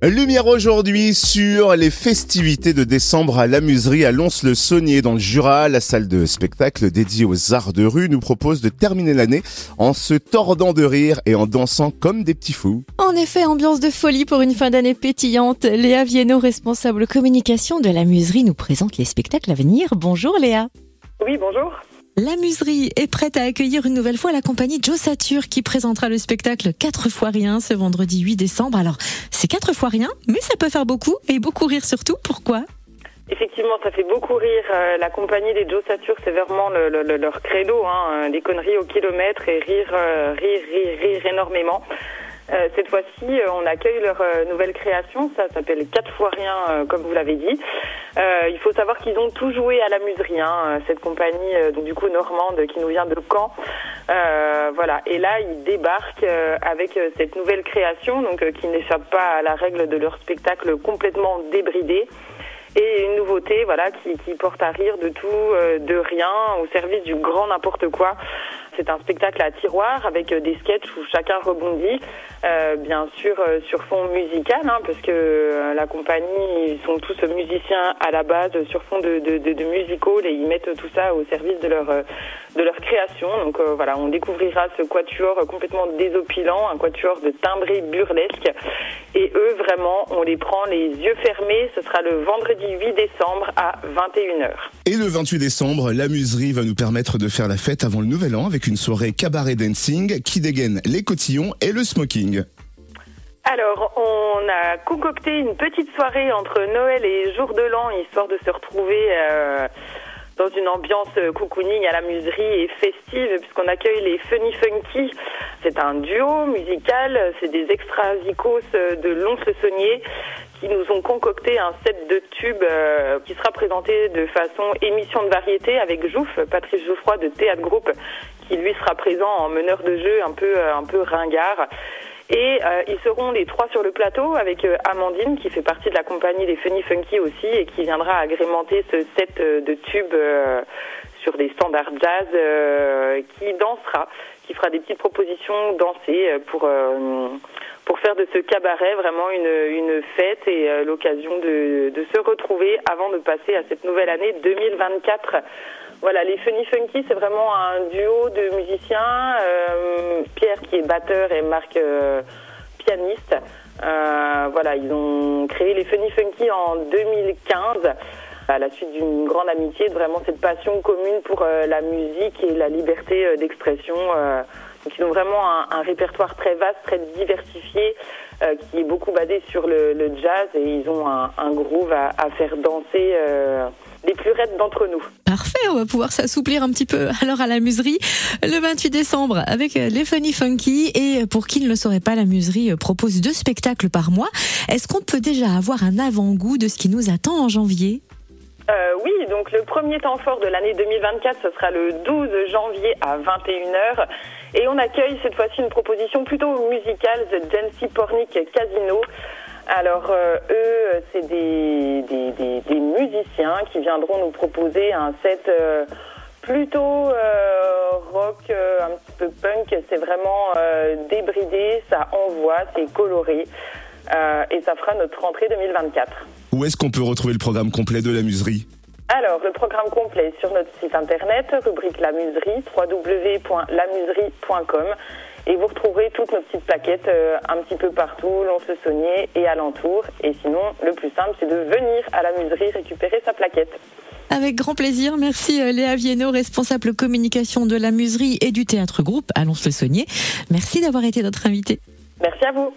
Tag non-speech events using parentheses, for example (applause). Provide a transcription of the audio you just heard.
Lumière aujourd'hui sur les festivités de décembre à l'amuserie à Lons-le-Saunier dans le Jura. La salle de spectacle dédiée aux arts de rue nous propose de terminer l'année en se tordant de rire et en dansant comme des petits fous. En effet, ambiance de folie pour une fin d'année pétillante. Léa Viennot, responsable communication de l'amuserie, nous présente les spectacles à venir. Bonjour Léa. Oui, bonjour. La muserie est prête à accueillir une nouvelle fois la compagnie Joe Satur qui présentera le spectacle 4 fois rien ce vendredi 8 décembre. Alors, c'est 4 fois rien, mais ça peut faire beaucoup et beaucoup rire surtout. Pourquoi? Effectivement, ça fait beaucoup rire. Euh, la compagnie des Joe Satur, c'est vraiment leur credo, hein, des conneries au kilomètre et rire, euh, rire, rire, rire énormément. Euh, cette fois-ci, euh, on accueille leur euh, nouvelle création. Ça s'appelle Quatre fois rien, comme vous l'avez dit. il faut savoir qu'ils ont tout joué à la muserie, hein, cette compagnie, donc du coup normande, qui nous vient de Caen. voilà. Et là, ils débarquent avec cette nouvelle création, donc qui n'échappe pas à la règle de leur spectacle complètement débridé et une nouveauté voilà qui, qui porte à rire de tout, de rien, au service du grand n'importe quoi. C'est un spectacle à tiroir avec des sketchs où chacun rebondit. Euh, bien sûr euh, sur fond musical, hein, parce que euh, la compagnie, ils sont tous musiciens à la base sur fond de, de, de, de musical et ils mettent tout ça au service de leur de leur création. Donc voilà, on découvrira ce quatuor complètement désopilant, un quatuor de timbré burlesque. Et eux, vraiment, on les prend les yeux fermés. Ce sera le vendredi 8 décembre à 21h. Et le 28 décembre, la muserie va nous permettre de faire la fête avant le nouvel an avec une soirée cabaret dancing qui dégaine les cotillons et le smoking. Alors, on a concocté une petite soirée entre Noël et Jour de l'An, histoire de se retrouver euh, dans une ambiance cocooning à la muserie et festive, puisqu'on accueille les Funny Funky. C'est un duo musical, c'est des extra de Lons-le-Saunier qui nous ont concocté un set de tubes euh, qui sera présenté de façon émission de variété avec Jouf, Patrice Jouffroy de Théâtre Groupe, qui lui sera présent en meneur de jeu un peu, un peu ringard. Et euh, ils seront les trois sur le plateau avec euh, Amandine qui fait partie de la compagnie des Funny Funky aussi et qui viendra agrémenter ce set euh, de tubes sur des standards jazz qui dansera, qui fera des petites propositions dansées pour pour faire de ce cabaret vraiment une, une fête et l'occasion de, de se retrouver avant de passer à cette nouvelle année 2024 voilà, les Funny Funky, c'est vraiment un duo de musiciens. Euh, Pierre qui est batteur et Marc euh, pianiste. Euh, voilà, ils ont créé les Funny Funky en 2015 à la suite d'une grande amitié, vraiment cette passion commune pour la musique et la liberté d'expression. donc ils ont vraiment un, répertoire très vaste, très diversifié, qui est beaucoup basé sur le, jazz et ils ont un, un groove à, à faire danser les plus raides d'entre nous. Parfait, on va pouvoir s'assouplir un petit peu (laughs) alors à la muserie le 28 décembre avec les Funny Funky. Et pour qui ne le saurait pas, la muserie propose deux spectacles par mois. Est-ce qu'on peut déjà avoir un avant-goût de ce qui nous attend en janvier? Euh, oui, donc le premier temps fort de l'année 2024, ce sera le 12 janvier à 21h. Et on accueille cette fois-ci une proposition plutôt musicale, The Jancy Pornic Casino. Alors euh, eux, c'est des, des, musiciens qui viendront nous proposer un set euh, plutôt rock, un petit peu punk. C'est vraiment débridé, ça envoie, c'est coloré. et ça fera notre rentrée 2024. Où est-ce qu'on peut retrouver le programme complet de la muserie alors, le programme complet sur notre site internet, rubrique La Muserie, www.lamuserie.com. Et vous retrouverez toutes nos petites plaquettes euh, un petit peu partout, Lons-le-Saunier et alentour. Et sinon, le plus simple, c'est de venir à la muserie récupérer sa plaquette. Avec grand plaisir. Merci euh, Léa Viennot, responsable communication de la muserie et du théâtre groupe à Lons-le-Saunier. Merci d'avoir été notre invitée. Merci à vous.